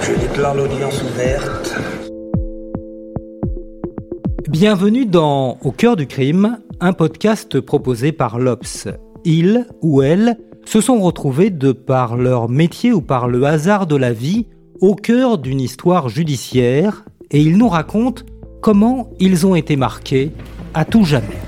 Je déclare l'audience ouverte. Bienvenue dans Au cœur du crime, un podcast proposé par l'Obs. Ils ou elles se sont retrouvés de par leur métier ou par le hasard de la vie au cœur d'une histoire judiciaire et ils nous racontent comment ils ont été marqués à tout jamais.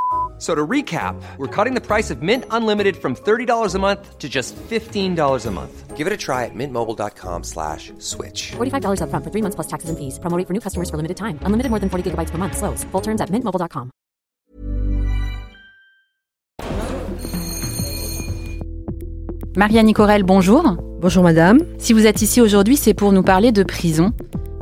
So to recap, we're cutting the price of Mint Unlimited from $30 a month to just $15 a month. Give it a try at mintmobile.com slash switch. $45 upfront for three months plus taxes and fees. Promo rate for new customers for limited time. Unlimited more than 40 gigabytes per month. Slows. Full terms at mintmobile.com. Maria Nicorel, bonjour. Bonjour madame. Si vous êtes ici aujourd'hui, c'est pour nous parler de prison,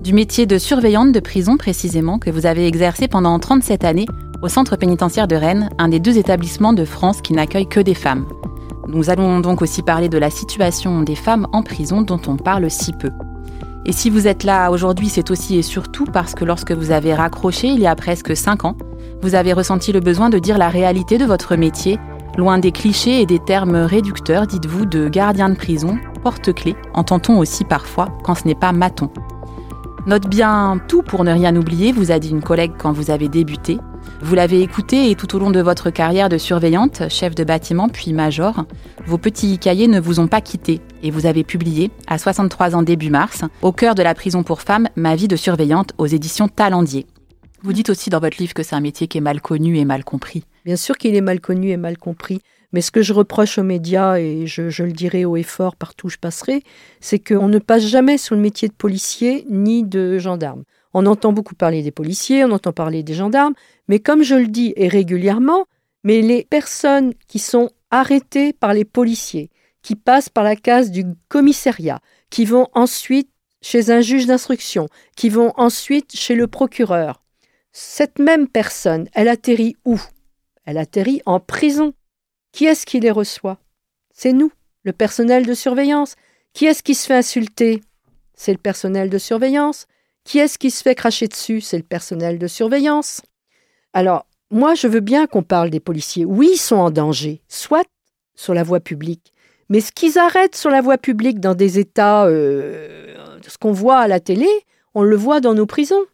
du métier de surveillante de prison précisément que vous avez exercé pendant 37 années au centre pénitentiaire de Rennes, un des deux établissements de France qui n'accueille que des femmes. Nous allons donc aussi parler de la situation des femmes en prison dont on parle si peu. Et si vous êtes là aujourd'hui, c'est aussi et surtout parce que lorsque vous avez raccroché il y a presque 5 ans, vous avez ressenti le besoin de dire la réalité de votre métier, loin des clichés et des termes réducteurs, dites-vous, de gardien de prison, porte-clés, entend-on aussi parfois quand ce n'est pas maton. Note bien tout pour ne rien oublier, vous a dit une collègue quand vous avez débuté. Vous l'avez écouté et tout au long de votre carrière de surveillante, chef de bâtiment puis major, vos petits cahiers ne vous ont pas quitté et vous avez publié, à 63 ans début mars, au cœur de la prison pour femmes, Ma vie de surveillante aux éditions Talendier. Vous dites aussi dans votre livre que c'est un métier qui est mal connu et mal compris. Bien sûr qu'il est mal connu et mal compris. Mais ce que je reproche aux médias, et je, le dirai haut et fort partout où je passerai, c'est qu'on ne passe jamais sur le métier de policier ni de gendarme. On entend beaucoup parler des policiers, on entend parler des gendarmes, mais comme je le dis et régulièrement, mais les personnes qui sont arrêtées par les policiers, qui passent par la case du commissariat, qui vont ensuite chez un juge d'instruction, qui vont ensuite chez le procureur, cette même personne, elle atterrit où? Elle atterrit en prison. Qui est-ce qui les reçoit? C'est nous, le personnel de surveillance. Qui est-ce qui se fait insulter? C'est le personnel de surveillance. Qui est-ce qui se fait cracher dessus? C'est le personnel de surveillance. Alors, moi, je veux bien qu'on parle des policiers. Oui, ils sont en danger, soit sur la voie publique. Mais ce qu'ils arrêtent sur la voie publique dans des états, euh, ce qu'on voit à la télé, on le voit dans nos prisons.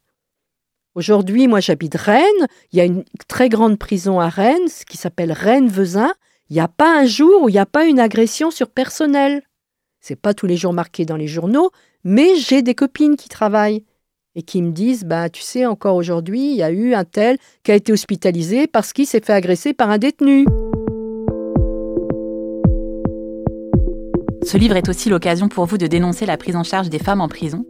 Aujourd'hui, moi, j'habite Rennes. Il y a une très grande prison à Rennes, qui s'appelle Rennes-Vezin. Il n'y a pas un jour où il n'y a pas une agression sur personnel. C'est pas tous les jours marqué dans les journaux, mais j'ai des copines qui travaillent et qui me disent bah tu sais encore aujourd'hui il y a eu un tel qui a été hospitalisé parce qu'il s'est fait agresser par un détenu. Ce livre est aussi l'occasion pour vous de dénoncer la prise en charge des femmes en prison,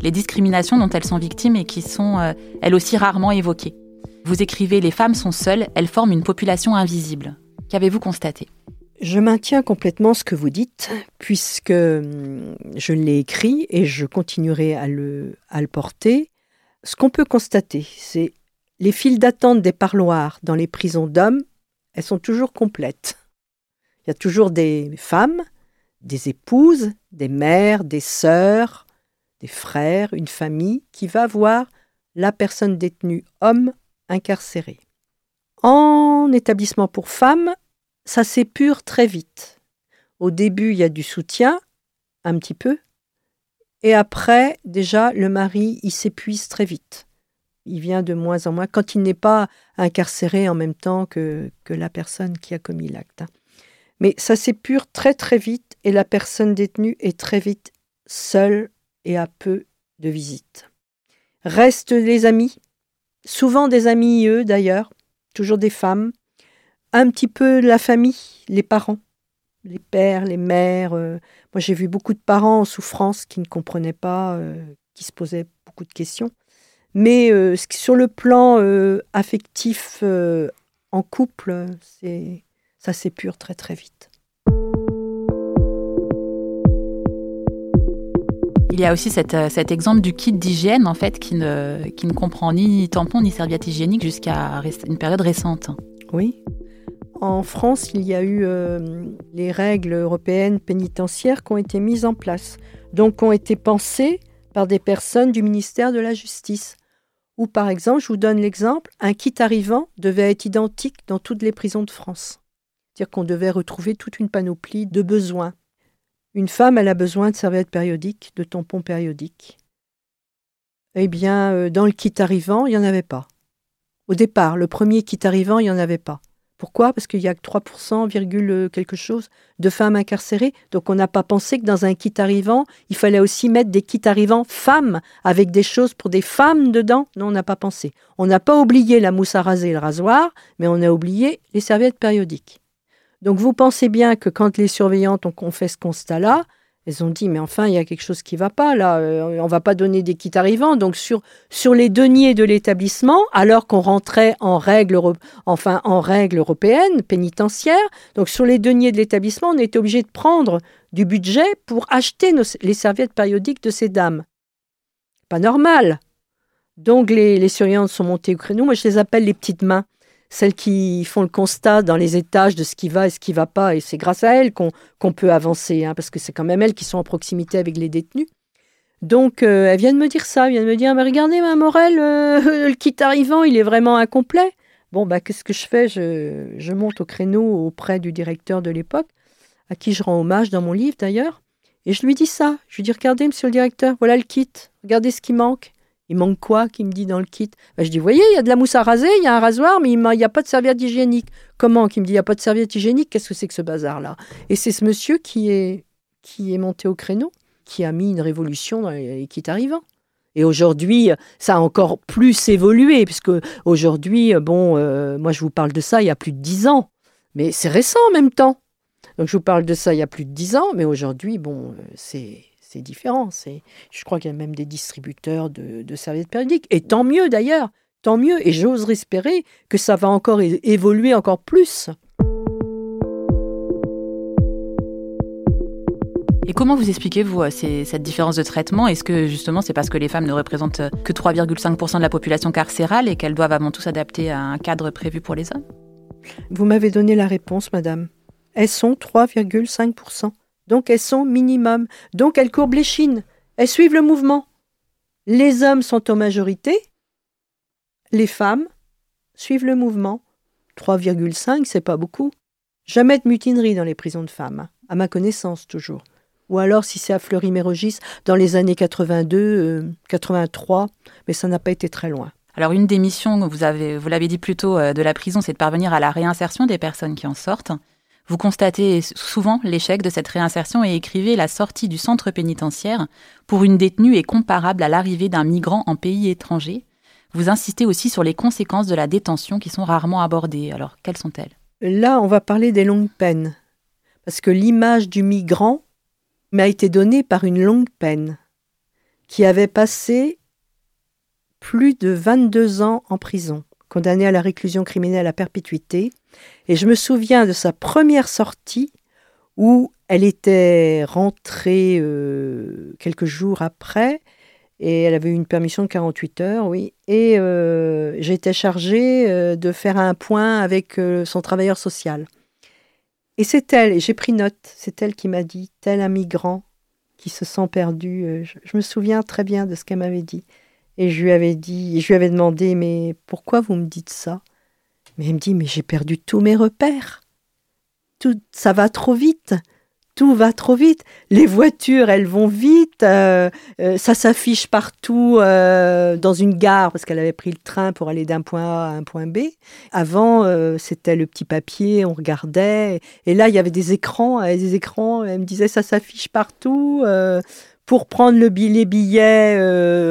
les discriminations dont elles sont victimes et qui sont euh, elles aussi rarement évoquées. Vous écrivez Les femmes sont seules, elles forment une population invisible. Qu'avez-vous constaté? Je maintiens complètement ce que vous dites, puisque hum, je l'ai écrit et je continuerai à le, porter. Ce qu'on peut constater, c'est les files d'attente des parloirs dans les prisons d'hommes, elles sont toujours complètes. Il y a toujours des femmes, des épouses, des mères, des sœurs, des frères, une famille qui va voir la personne détenue homme incarcérée. En établissement pour femmes, ça s'épure très vite. Au début, il y a du soutien, un petit peu, et après, déjà, le mari, il s'épuise très vite. Il vient de moins en moins, quand il n'est pas incarcéré en même temps que, que la personne qui a commis l'acte. Mais ça s'épure très très vite et la personne détenue est très vite seule et a peu de visites. Restent les amis, souvent des amis eux d'ailleurs, toujours des femmes, un petit peu la famille, les parents, les pères, les mères. euh, moi j'ai vu beaucoup de parents en souffrance qui ne comprenaient pas, euh, qui se posaient beaucoup de questions. Mais euh, sur le plan affectif en couple, c'est ça s'épure très très vite. Il y a aussi cette, cet exemple du kit d'hygiène en fait qui ne, qui ne comprend ni tampon ni serviette hygiénique jusqu'à une période récente. Oui. En France, il y a eu euh, les règles européennes pénitentiaires qui ont été mises en place, donc qui ont été pensées par des personnes du ministère de la Justice. Ou par exemple, je vous donne l'exemple, un kit arrivant devait être identique dans toutes les prisons de France. C'est-à-dire qu'on devait retrouver toute une panoplie de besoins. Une femme, elle a besoin de serviettes périodiques, de tampons périodiques. Eh bien, euh, dans le kit arrivant, il n'y en avait pas. Au départ, le premier kit arrivant, il n'y en avait pas. Pourquoi? Parce qu'il y a que 3%, virgule quelque chose de femmes incarcérées. Donc on n'a pas pensé que dans un kit arrivant, il fallait aussi mettre des kits arrivants femmes avec des choses pour des femmes dedans. Non, on n'a pas pensé. On n'a pas oublié la mousse à raser et le rasoir, mais on a oublié les serviettes périodiques. Donc vous pensez bien que quand les surveillantes ont fait ce constat-là, elles ont dit, mais enfin, il y a quelque chose qui ne va pas là. Euh, on ne va pas donner des kits arrivants. Donc sur, les deniers de l'établissement, alors qu'on rentrait en règle, enfin en règle européenne, pénitentiaire, donc sur les deniers de l'établissement, on était obligé de prendre du budget pour acheter les serviettes périodiques de ces dames. Pas normal. Donc les, les surveillantes sont montées au créneau. Moi, je les appelle les petites mains celles qui font le constat dans les étages de ce qui va et ce qui ne va pas. Et c'est grâce à elles qu'on peut avancer, hein, parce que c'est quand même elles qui sont en proximité avec les détenus. Donc, euh, elles viennent me dire ça, elles viennent me dire, mais regardez, ma Morel, euh, le kit arrivant, il est vraiment incomplet. Bon, bah, qu'est-ce que je fais? Je, je, monte au créneau auprès du directeur de l'époque, à qui je rends hommage dans mon livre d'ailleurs, et je lui dis ça. Je lui dis, regardez, monsieur le directeur, voilà le kit, regardez ce qui manque. Il manque quoi qui me dit dans le kit? Ben, Je dis, vous voyez, il y a de la mousse à raser, il y a un rasoir, mais il n'y a pas de serviette hygiénique. Comment Qui me dit, il n'y a pas de serviette hygiénique? Qu'est-ce que c'est que ce bazar-là? Et c'est ce monsieur qui est, qui est monté au créneau, qui a mis une révolution dans les kits arrivants. Et aujourd'hui, ça a encore plus évolué, puisque aujourd'hui, bon, euh, moi je vous parle de ça il y a plus de dix ans, mais c'est récent en même temps. Donc je vous parle de ça il y a plus de dix ans, mais aujourd'hui, bon, euh, c'est c'est différent. C'est, je crois qu'il y a même des distributeurs de, serviettes périodiques. Et tant mieux d'ailleurs, tant mieux. Et j'oserais espérer que ça va encore évoluer encore plus. Et comment vous expliquez, vous, euh, cette différence de traitement? Est-ce que justement c'est parce que les femmes ne représentent que 3,5% de la population carcérale et qu'elles doivent avant tout s'adapter à un cadre prévu pour les hommes? Vous m'avez donné la réponse, madame. Elles sont 3,5%. Donc elles sont minimum. Donc elles courbent les chines. Elles suivent le mouvement. Les hommes sont en majorité. Les femmes suivent le mouvement. 3,5, c'est pas beaucoup. Jamais de mutinerie dans les prisons de femmes, à ma connaissance toujours. Ou alors, si c'est à Fleury-Mérogis, dans les années 82, 83, euh, mais ça n'a pas été très loin. Alors, une des missions, vous, avez, vous l'avez dit plus tôt, euh, de la prison, c'est de parvenir à la réinsertion des personnes qui en sortent. Vous constatez souvent l'échec de cette réinsertion et écrivez la sortie du centre pénitentiaire pour une détenue est comparable à l'arrivée d'un migrant en pays étranger. Vous insistez aussi sur les conséquences de la détention qui sont rarement abordées. Alors, quelles sont-elles? Là, on va parler des longues peines. Parce que l'image du migrant m'a été donnée par une longue peine qui avait passé plus de 22 ans en prison, condamnée à la réclusion criminelle à perpétuité, et je me souviens de sa première sortie où elle était rentrée euh, quelques jours après et elle avait eu une permission de 48 heures, oui. Et euh, j'étais chargée euh, de faire un point avec son travailleur social. Et c'est elle, et j'ai pris note, c'est elle qui m'a dit, tel un migrant qui se sent perdu. Je, me souviens très bien de ce qu'elle m'avait dit. Et je lui avais dit, je lui avais demandé, mais pourquoi vous me dites ça? Mais il me dit, mais j'ai perdu tous mes repères. Tout, ça va trop vite. Tout va trop vite. Les voitures, elles vont vite. Euh, euh, ça s'affiche partout euh, dans une gare parce qu'elle avait pris le train pour aller d'un point A à un point B. Avant, c'était le petit papier, on regardait. Et là, il y avait des écrans. des écrans. Elle me disait, ça s'affiche partout pour prendre le les billets,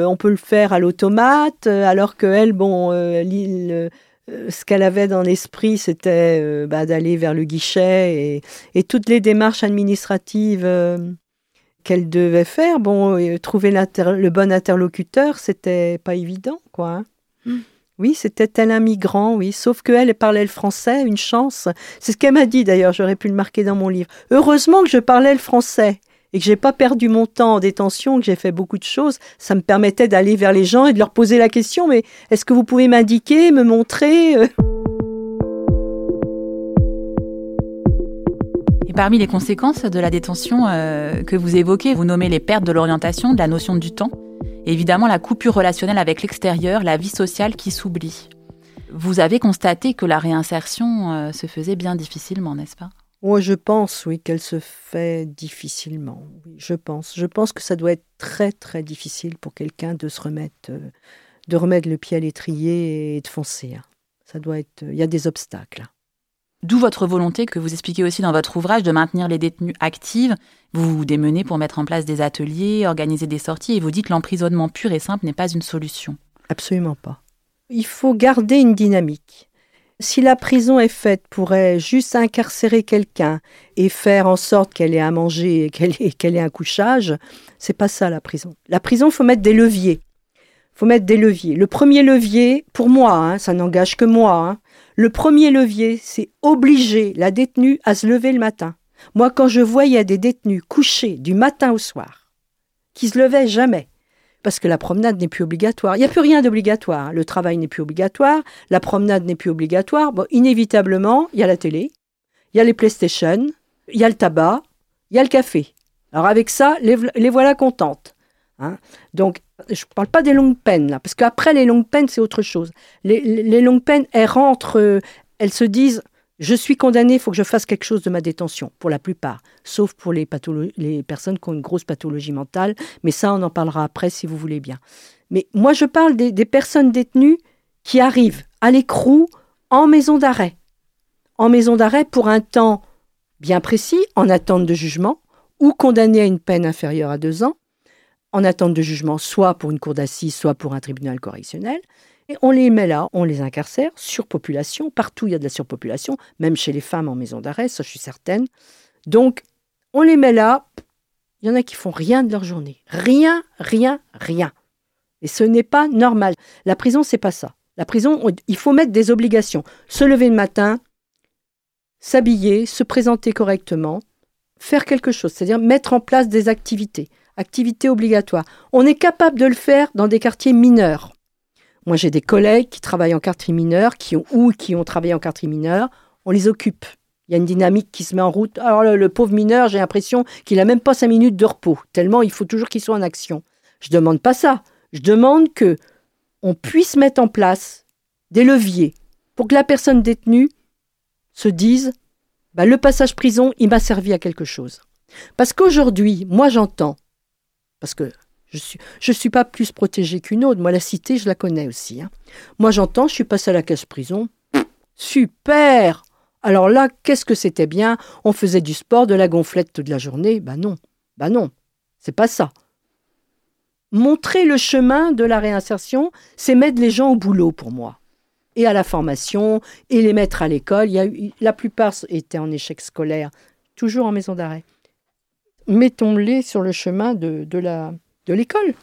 on peut le faire à l'automate, alors que elle, bon, l'île euh, ce qu'elle avait dans l'esprit, c'était euh, bah, d'aller vers le guichet et, toutes les démarches administratives euh, qu'elle devait faire. Bon, trouver le bon interlocuteur, c'était pas évident, quoi. Hein. Hmm. Oui, c'était tel un migrant, oui. Sauf qu'elle elle parlait le français, une chance. C'est ce qu'elle m'a dit d'ailleurs, j'aurais pu le marquer dans mon livre. Heureusement que je parlais le français et que j'ai pas perdu mon temps en détention, que j'ai fait beaucoup de choses, ça me permettait d'aller vers les gens et de leur poser la question mais est-ce que vous pouvez m'indiquer, me montrer euh? Et parmi les conséquences de la détention euh, que vous évoquez, vous nommez les pertes de l'orientation, de la notion du temps, évidemment la coupure relationnelle avec l'extérieur, la vie sociale qui s'oublie. Vous avez constaté que la réinsertion euh, se faisait bien difficilement, n'est-ce pas? Moi, je pense, oui, qu'elle se fait difficilement. Oui, je pense. Je pense que ça doit être très, très difficile pour quelqu'un de se remettre, euh, de remettre le pied à l'étrier et de foncer. Hein. Ça doit être. Il y a des obstacles. D'où votre volonté, que vous expliquez aussi dans votre ouvrage, de maintenir les détenus actifs. Vous vous démenez pour mettre en place des ateliers, organiser des sorties, et vous dites que l'emprisonnement pur et simple n'est pas une solution. Absolument pas. Il faut garder une dynamique. Si la prison est faite pour juste incarcérer quelqu'un et faire en sorte qu'elle ait à manger et qu'elle ait, un couchage, c'est pas ça la prison. La prison, faut mettre des leviers. faut mettre des leviers. Le premier levier, pour moi, hein, ça n'engage que moi, hein, le premier levier, c'est obliger la détenue à se lever le matin. Moi, quand je voyais des détenus couchés du matin au soir, qui se levaient jamais, parce que la promenade n'est plus obligatoire. Il n'y a plus rien d'obligatoire. Le travail n'est plus obligatoire, la promenade n'est plus obligatoire. Bon, inévitablement, il y a la télé, il y a les PlayStation, il y a le tabac, il y a le café. Alors avec ça, les, voilà contentes. Hein. Donc, je ne parle pas des longues peines, là, parce qu'après les longues peines, c'est autre chose. Les, longues peines, elles rentrent, euh, elles se disent je suis condamné, il faut que je fasse quelque chose de ma détention, pour la plupart, sauf pour les, personnes qui ont une grosse pathologie mentale, mais ça, on en parlera après si vous voulez bien. Mais moi, je parle des, des personnes détenues qui arrivent à l'écrou en maison d'arrêt. En maison d'arrêt pour un temps bien précis, en attente de jugement, ou condamnées à une peine inférieure à deux ans, en attente de jugement, soit pour une cour d'assises, soit pour un tribunal correctionnel. On les met là, on les incarcère, surpopulation, partout il y a de la surpopulation, même chez les femmes en maison d'arrêt, ça je suis certaine. Donc, on les met là, il y en a qui font rien de leur journée. Rien, rien, rien. Et ce n'est pas normal. La prison, c'est pas ça. La prison, il faut mettre des obligations. Se lever le matin, s'habiller, se présenter correctement, faire quelque chose, c'est-à-dire mettre en place des activités activité obligatoire. On est capable de le faire dans des quartiers mineurs. Moi, j'ai des collègues qui travaillent en quartier mineur, qui ont, ou qui ont travaillé en quartier mineur. On les occupe. Il y a une dynamique qui se met en route. Alors, le, pauvre mineur, j'ai l'impression qu'il n'a même pas cinq minutes de repos, tellement il faut toujours qu'il soit en action. Je ne demande pas ça. Je demande que on puisse mettre en place des leviers pour que la personne détenue se dise bah, le passage prison, il m'a servi à quelque chose. Parce qu'aujourd'hui, moi j'entends parce que je ne suis, pas plus protégée qu'une autre. Moi, la cité, je la connais aussi. Hein. Moi, j'entends, je suis passée à la caisse prison. Super Alors là, qu'est-ce que c'était bien? On faisait du sport, de la gonflette toute la journée? Ben non, ben non, c'est pas ça. Montrer le chemin de la réinsertion, c'est mettre les gens au boulot pour moi. Et à la formation, et les mettre à l'école. Il y a eu, la plupart étaient en échec scolaire, toujours en maison d'arrêt mettons-les sur le chemin de, la, de l'école.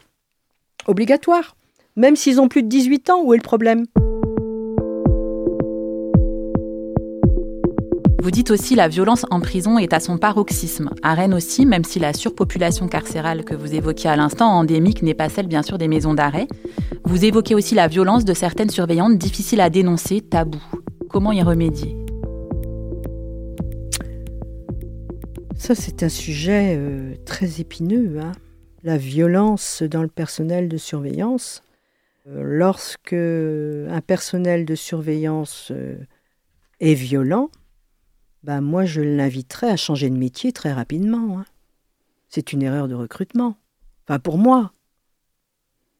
Obligatoire. Même s'ils ont plus de 18 ans, où est le problème? Vous dites aussi la violence en prison est à son paroxysme. À Rennes aussi, même si la surpopulation carcérale que vous évoquiez à l'instant endémique n'est pas celle bien sûr des maisons d'arrêt, vous évoquez aussi la violence de certaines surveillantes difficiles à dénoncer, tabou. Comment y remédier? Ça, c'est un sujet euh, très épineux. Hein. La violence dans le personnel de surveillance. Euh, lorsque un personnel de surveillance euh, est violent, ben moi, je l'inviterais à changer de métier très rapidement. Hein. C'est une erreur de recrutement. Enfin, pour moi.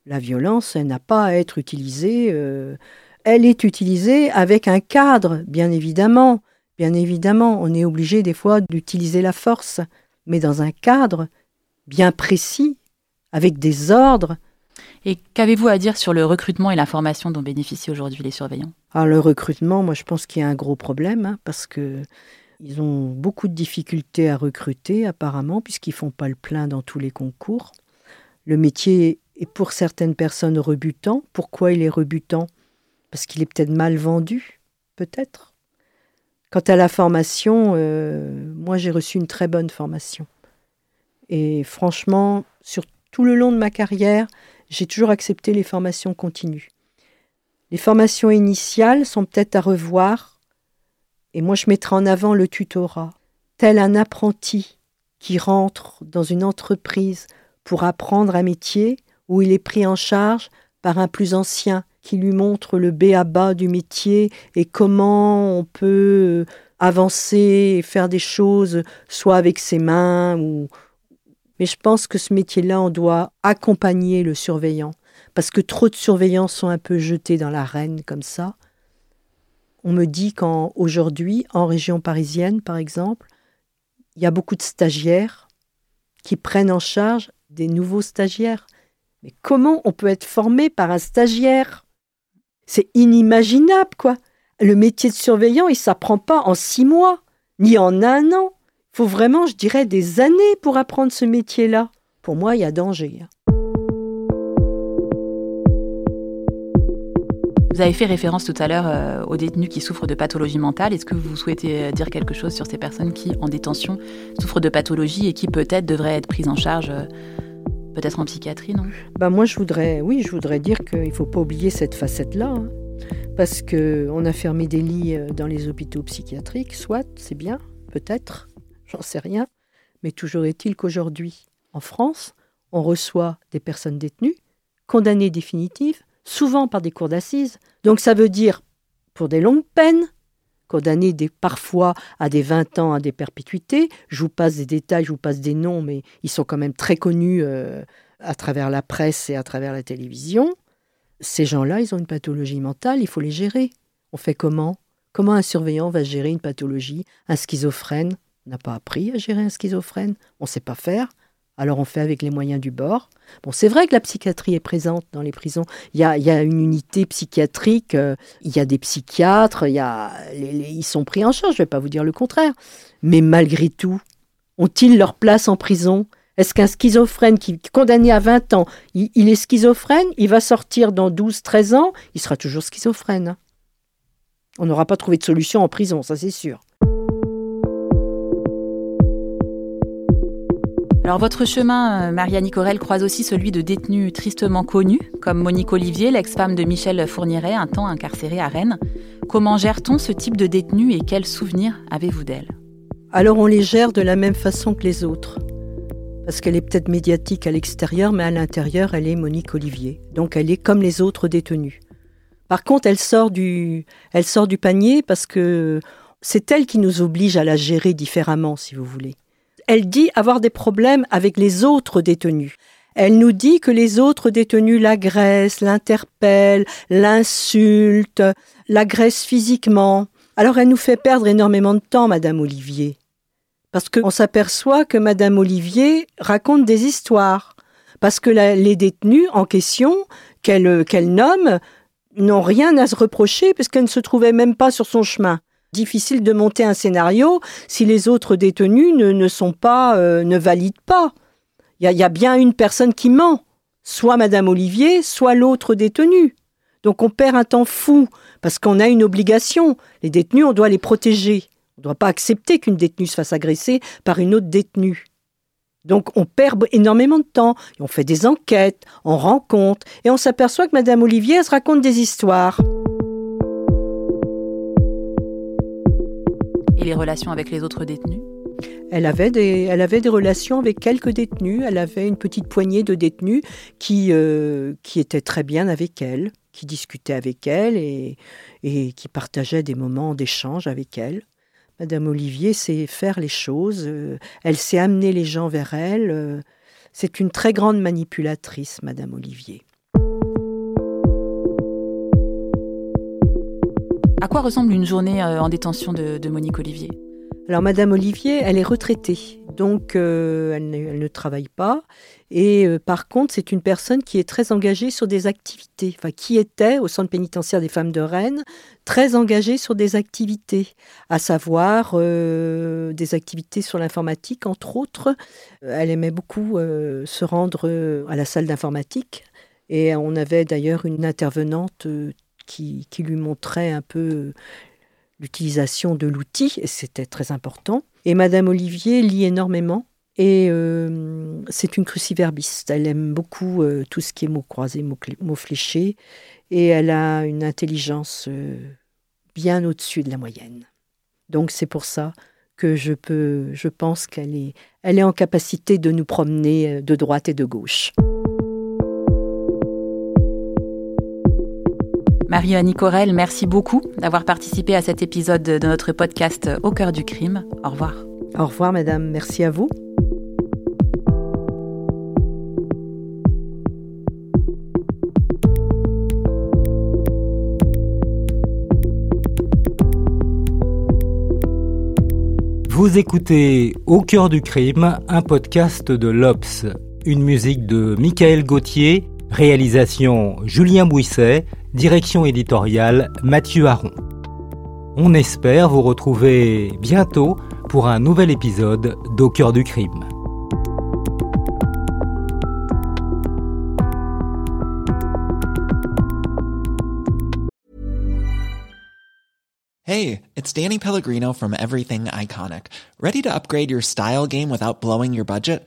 La violence, elle n'a pas à être utilisée. elle est utilisée avec un cadre, bien évidemment. Bien évidemment, on est obligé des fois d'utiliser la force, mais dans un cadre bien précis, avec des ordres. Et qu'avez-vous à dire sur le recrutement et la formation dont bénéficient aujourd'hui les surveillants? Alors, ah, Le recrutement, moi je pense qu'il y a un gros problème, hein, parce que ils ont beaucoup de difficultés à recruter apparemment, puisqu'ils font pas le plein dans tous les concours. Le métier est pour certaines personnes rebutant. Pourquoi il est rebutant? Parce qu'il est peut-être mal vendu, peut-être? Quant à la formation, euh, moi j'ai reçu une très bonne formation. Et franchement, sur tout le long de ma carrière, j'ai toujours accepté les formations continues. Les formations initiales sont peut-être à revoir, et moi je mettrai en avant le tutorat. tel un apprenti qui rentre dans une entreprise pour apprendre un métier où il est pris en charge par un plus ancien qui lui montre le b à bas du métier et comment on peut avancer et faire des choses soit avec ses mains ou mais je pense que ce métier-là on doit accompagner le surveillant parce que trop de surveillants sont un peu jetés dans l'arène comme ça. On me dit qu'aujourd'hui, en région parisienne par exemple, il y a beaucoup de stagiaires qui prennent en charge des nouveaux stagiaires. Mais comment on peut être formé par un stagiaire? C'est inimaginable, quoi. Le métier de surveillant, il s'apprend pas en six mois, ni en un an. Il faut vraiment, je dirais, des années pour apprendre ce métier-là. Pour moi, il y a danger. Vous avez fait référence tout à l'heure euh, aux détenus qui souffrent de pathologie mentale. Est-ce que vous souhaitez euh, dire quelque chose sur ces personnes qui, en détention, souffrent de pathologie et qui peut-être devraient être prises en charge euh, peut-être en psychiatrie, non? Bah Moi, je voudrais, oui, je voudrais dire qu'il ne faut pas oublier cette facette-là. Hein. parce qu'on a fermé des lits dans les hôpitaux psychiatriques, soit, c'est bien, peut-être, j'en sais rien. Mais toujours est-il qu'aujourd'hui, en France, on reçoit des personnes détenues, condamnées définitives, souvent par des cours d'assises. Donc ça veut dire pour des longues peines, condamnés des, parfois à des 20 ans, à des perpétuités. Je vous passe des détails, je vous passe des noms, mais ils sont quand même très connus euh, à travers la presse et à travers la télévision. Ces gens-là, ils ont une pathologie mentale, il faut les gérer. On fait comment? Comment un surveillant va gérer une pathologie Un schizophrène? N'a pas appris à gérer un schizophrène, on ne sait pas faire. Alors on fait avec les moyens du bord. Bon, c'est vrai que la psychiatrie est présente dans les prisons. Il y a, une unité psychiatrique, euh, il y a des psychiatres, ils sont pris en charge, je ne vais pas vous dire le contraire. Mais malgré tout, ont-ils leur place en prison? Est-ce qu'un schizophrène qui est condamné à 20 ans, il, il est schizophrène, il va sortir dans 12-13 ans, il sera toujours schizophrène. On n'aura pas trouvé de solution en prison, ça c'est sûr. Alors votre chemin, euh, Maria Nicorel, croise aussi celui de détenus tristement connus, comme Monique Olivier, l'ex-femme de Michel Fourniret, un temps incarcérée à Rennes. Comment gère-t-on ce type de détenus et quels souvenirs avez-vous d'elle? Alors on les gère de la même façon que les autres. Parce qu'elle est peut-être médiatique à l'extérieur, mais à l'intérieur, elle est Monique Olivier. Donc elle est comme les autres détenus. Par contre, elle sort du, elle sort du panier parce que c'est elle qui nous oblige à la gérer différemment, si vous voulez elle dit avoir des problèmes avec les autres détenus. Elle nous dit que les autres détenus l'agressent, l'interpellent, l'insultent, l'agressent physiquement. Alors elle nous fait perdre énormément de temps, Madame Olivier. Parce qu'on s'aperçoit que Madame Olivier raconte des histoires. Parce que les détenus en question, qu'elle nomme, n'ont rien à se reprocher puisqu'elle ne se trouvait même pas sur son chemin difficile de monter un scénario si les autres détenus ne, sont pas, euh, ne valident pas. Il y, a bien une personne qui ment, soit Madame Olivier, soit l'autre détenu. Donc on perd un temps fou parce qu'on a une obligation. Les détenus, on doit les protéger. On ne doit pas accepter qu'une détenue se fasse agresser par une autre détenue. Donc on perd énormément de temps, on fait des enquêtes, on rencontre, et on s'aperçoit que Madame Olivier se raconte des histoires. Les relations avec les autres détenus? Elle avait, des, elle avait des relations avec quelques détenus. Elle avait une petite poignée de détenus qui, euh, qui étaient très bien avec elle, qui discutaient avec elle et, et qui partageaient des moments d'échange avec elle. Madame Olivier sait faire les choses. Euh, elle sait amener les gens vers elle. Euh, c'est une très grande manipulatrice, Madame Olivier. À quoi ressemble une journée euh, en détention de, Monique Olivier? Alors Madame Olivier, elle est retraitée, donc euh, elle, ne, travaille pas. Et euh, par contre, c'est une personne qui est très engagée sur des activités, enfin qui était au centre pénitentiaire des femmes de Rennes, très engagée sur des activités, à savoir des activités sur l'informatique, entre autres. Elle aimait beaucoup se rendre à la salle d'informatique. Et on avait d'ailleurs une intervenante qui, lui montrait un peu l'utilisation de l'outil, et c'était très important. Et Madame Olivier lit énormément, et euh, c'est une cruciverbiste. Elle aime beaucoup euh, tout ce qui est mots croisés, mots, fléchés, et elle a une intelligence euh, bien au-dessus de la moyenne. Donc c'est pour ça que je peux, je pense qu'elle est, elle est en capacité de nous promener de droite et de gauche. Marie-Annie Corel, merci beaucoup d'avoir participé à cet épisode de notre podcast Au cœur du crime. Au revoir. Au revoir, madame. Merci à vous. Vous écoutez Au cœur du crime, un podcast de l'Obs, une musique de Michael Gauthier, réalisation Julien Bouisset, direction éditoriale Mathieu Aron. On espère vous retrouver bientôt pour un nouvel épisode d'Au cœur du crime. Hey, it's Danny Pellegrino from Everything Iconic. Ready to upgrade your style game without blowing your budget?